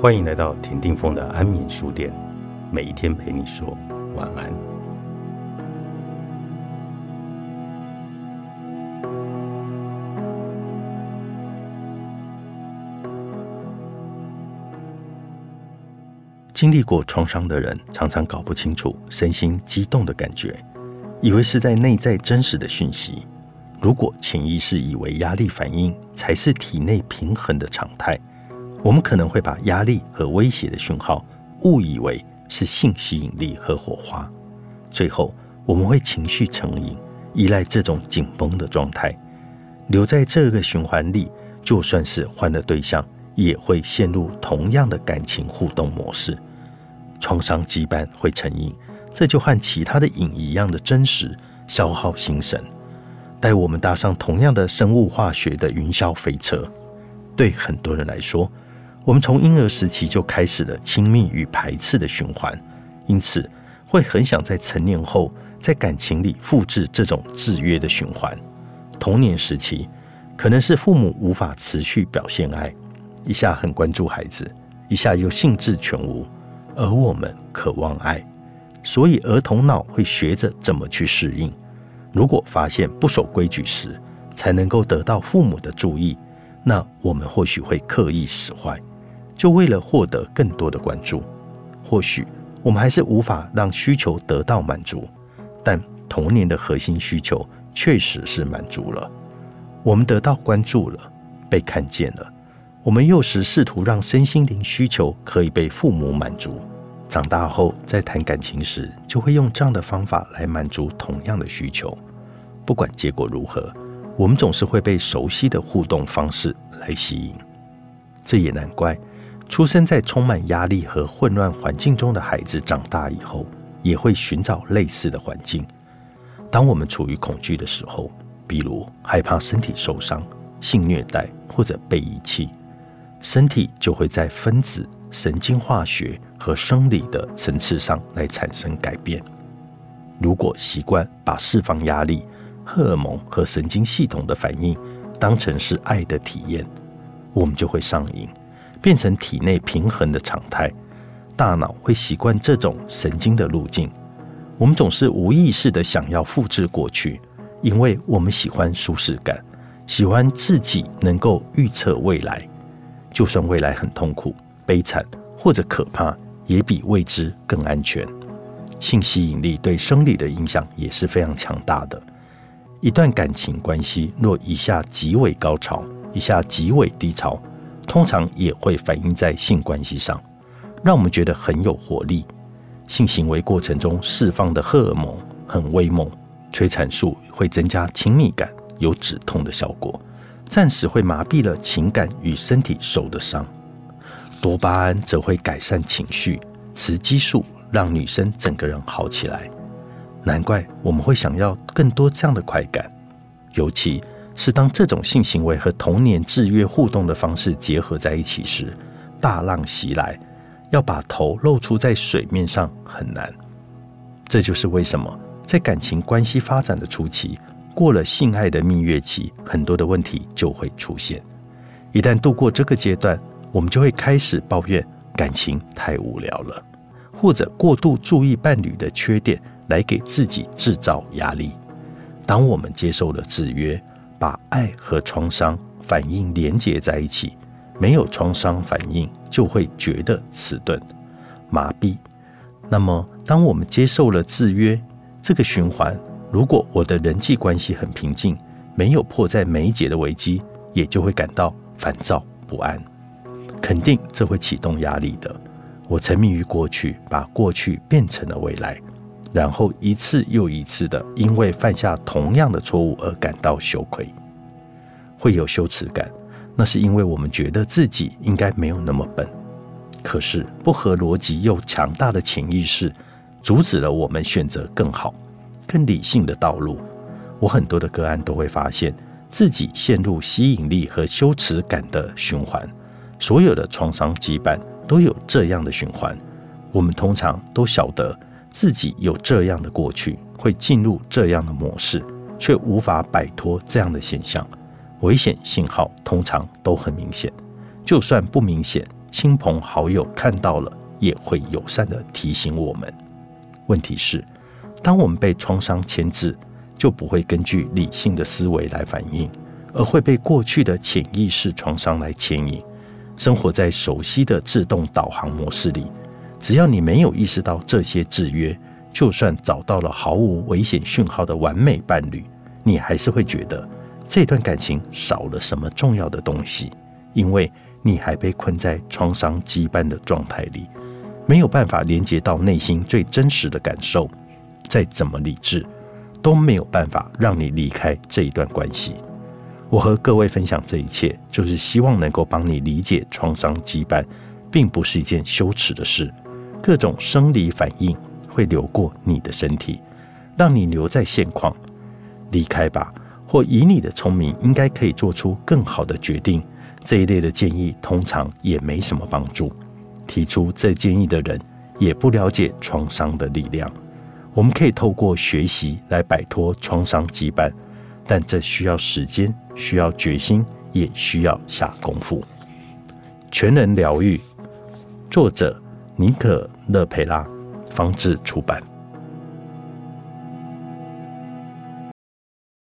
欢迎来到田定峰的安眠书店，每一天陪你说晚安。经历过创伤的人，常常搞不清楚身心激动的感觉，以为是在内在真实的讯息。如果潜意识以为压力反应才是体内平衡的常态。我们可能会把压力和威胁的讯号误以为是性吸引力和火花，最后我们会情绪成瘾，依赖这种紧绷的状态，留在这个循环里。就算是换了对象，也会陷入同样的感情互动模式。创伤羁绊会成瘾，这就和其他的瘾一样的真实，消耗心神，带我们搭上同样的生物化学的云霄飞车。对很多人来说，我们从婴儿时期就开始了亲密与排斥的循环，因此会很想在成年后在感情里复制这种制约的循环。童年时期可能是父母无法持续表现爱，一下很关注孩子，一下又兴致全无，而我们渴望爱，所以儿童脑会学着怎么去适应。如果发现不守规矩时，才能够得到父母的注意，那我们或许会刻意使坏。就为了获得更多的关注，或许我们还是无法让需求得到满足，但童年的核心需求确实是满足了。我们得到关注了，被看见了。我们幼时试图让身心灵需求可以被父母满足，长大后在谈感情时，就会用这样的方法来满足同样的需求。不管结果如何，我们总是会被熟悉的互动方式来吸引。这也难怪。出生在充满压力和混乱环境中的孩子，长大以后也会寻找类似的环境。当我们处于恐惧的时候，比如害怕身体受伤、性虐待或者被遗弃，身体就会在分子、神经化学和生理的层次上来产生改变。如果习惯把释放压力、荷尔蒙和神经系统的反应当成是爱的体验，我们就会上瘾。变成体内平衡的常态，大脑会习惯这种神经的路径。我们总是无意识的想要复制过去，因为我们喜欢舒适感，喜欢自己能够预测未来。就算未来很痛苦、悲惨或者可怕，也比未知更安全。性吸引力对生理的影响也是非常强大的。一段感情关系若一下极为高潮，一下极为低潮。通常也会反映在性关系上，让我们觉得很有活力。性行为过程中释放的荷尔蒙很威猛，催产素会增加亲密感，有止痛的效果，暂时会麻痹了情感与身体受的伤。多巴胺则会改善情绪，雌激素让女生整个人好起来。难怪我们会想要更多这样的快感，尤其。是当这种性行为和童年制约互动的方式结合在一起时，大浪袭来，要把头露出在水面上很难。这就是为什么在感情关系发展的初期，过了性爱的蜜月期，很多的问题就会出现。一旦度过这个阶段，我们就会开始抱怨感情太无聊了，或者过度注意伴侣的缺点来给自己制造压力。当我们接受了制约，把爱和创伤反应连接在一起，没有创伤反应就会觉得迟钝、麻痹。那么，当我们接受了制约这个循环，如果我的人际关系很平静，没有迫在眉睫的危机，也就会感到烦躁不安。肯定这会启动压力的。我沉迷于过去，把过去变成了未来。然后一次又一次的，因为犯下同样的错误而感到羞愧，会有羞耻感。那是因为我们觉得自己应该没有那么笨。可是不合逻辑又强大的潜意识，阻止了我们选择更好、更理性的道路。我很多的个案都会发现自己陷入吸引力和羞耻感的循环。所有的创伤羁绊都有这样的循环。我们通常都晓得。自己有这样的过去，会进入这样的模式，却无法摆脱这样的现象。危险信号通常都很明显，就算不明显，亲朋好友看到了也会友善的提醒我们。问题是，当我们被创伤牵制，就不会根据理性的思维来反应，而会被过去的潜意识创伤来牵引，生活在熟悉的自动导航模式里。只要你没有意识到这些制约，就算找到了毫无危险讯号的完美伴侣，你还是会觉得这段感情少了什么重要的东西，因为你还被困在创伤羁绊的状态里，没有办法连接到内心最真实的感受，再怎么理智。都没有办法让你离开这一段关系。我和各位分享这一切，就是希望能够帮你理解创伤羁绊，并不是一件羞耻的事。各种生理反应会流过你的身体，让你留在现况。离开吧，或以你的聪明，应该可以做出更好的决定。这一类的建议通常也没什么帮助。提出这建议的人也不了解创伤的力量。我们可以透过学习来摆脱创伤羁绊，但这需要时间，需要决心，也需要下功夫。全人疗愈，作者尼可勒佩拉，方志出版。